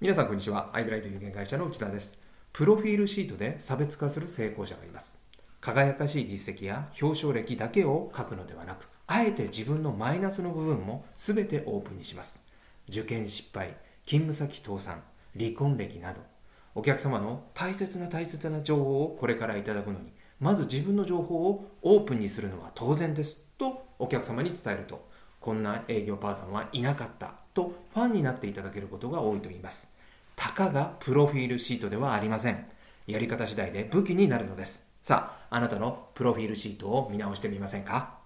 皆さんこんにちは。アイブライト有限会社の内田です。プロフィールシートで差別化する成功者がいます。輝かしい実績や表彰歴だけを書くのではなく、あえて自分のマイナスの部分も全てオープンにします。受験失敗、勤務先倒産、離婚歴など、お客様の大切な大切な情報をこれからいただくのに、まず自分の情報をオープンにするのは当然ですとお客様に伝えると、こんな営業パーソンはいなかったとファンになっていただけることが多いと言います。たかがプロフィールシートではありません。やり方次第で武器になるのです。さあ、あなたのプロフィールシートを見直してみませんか？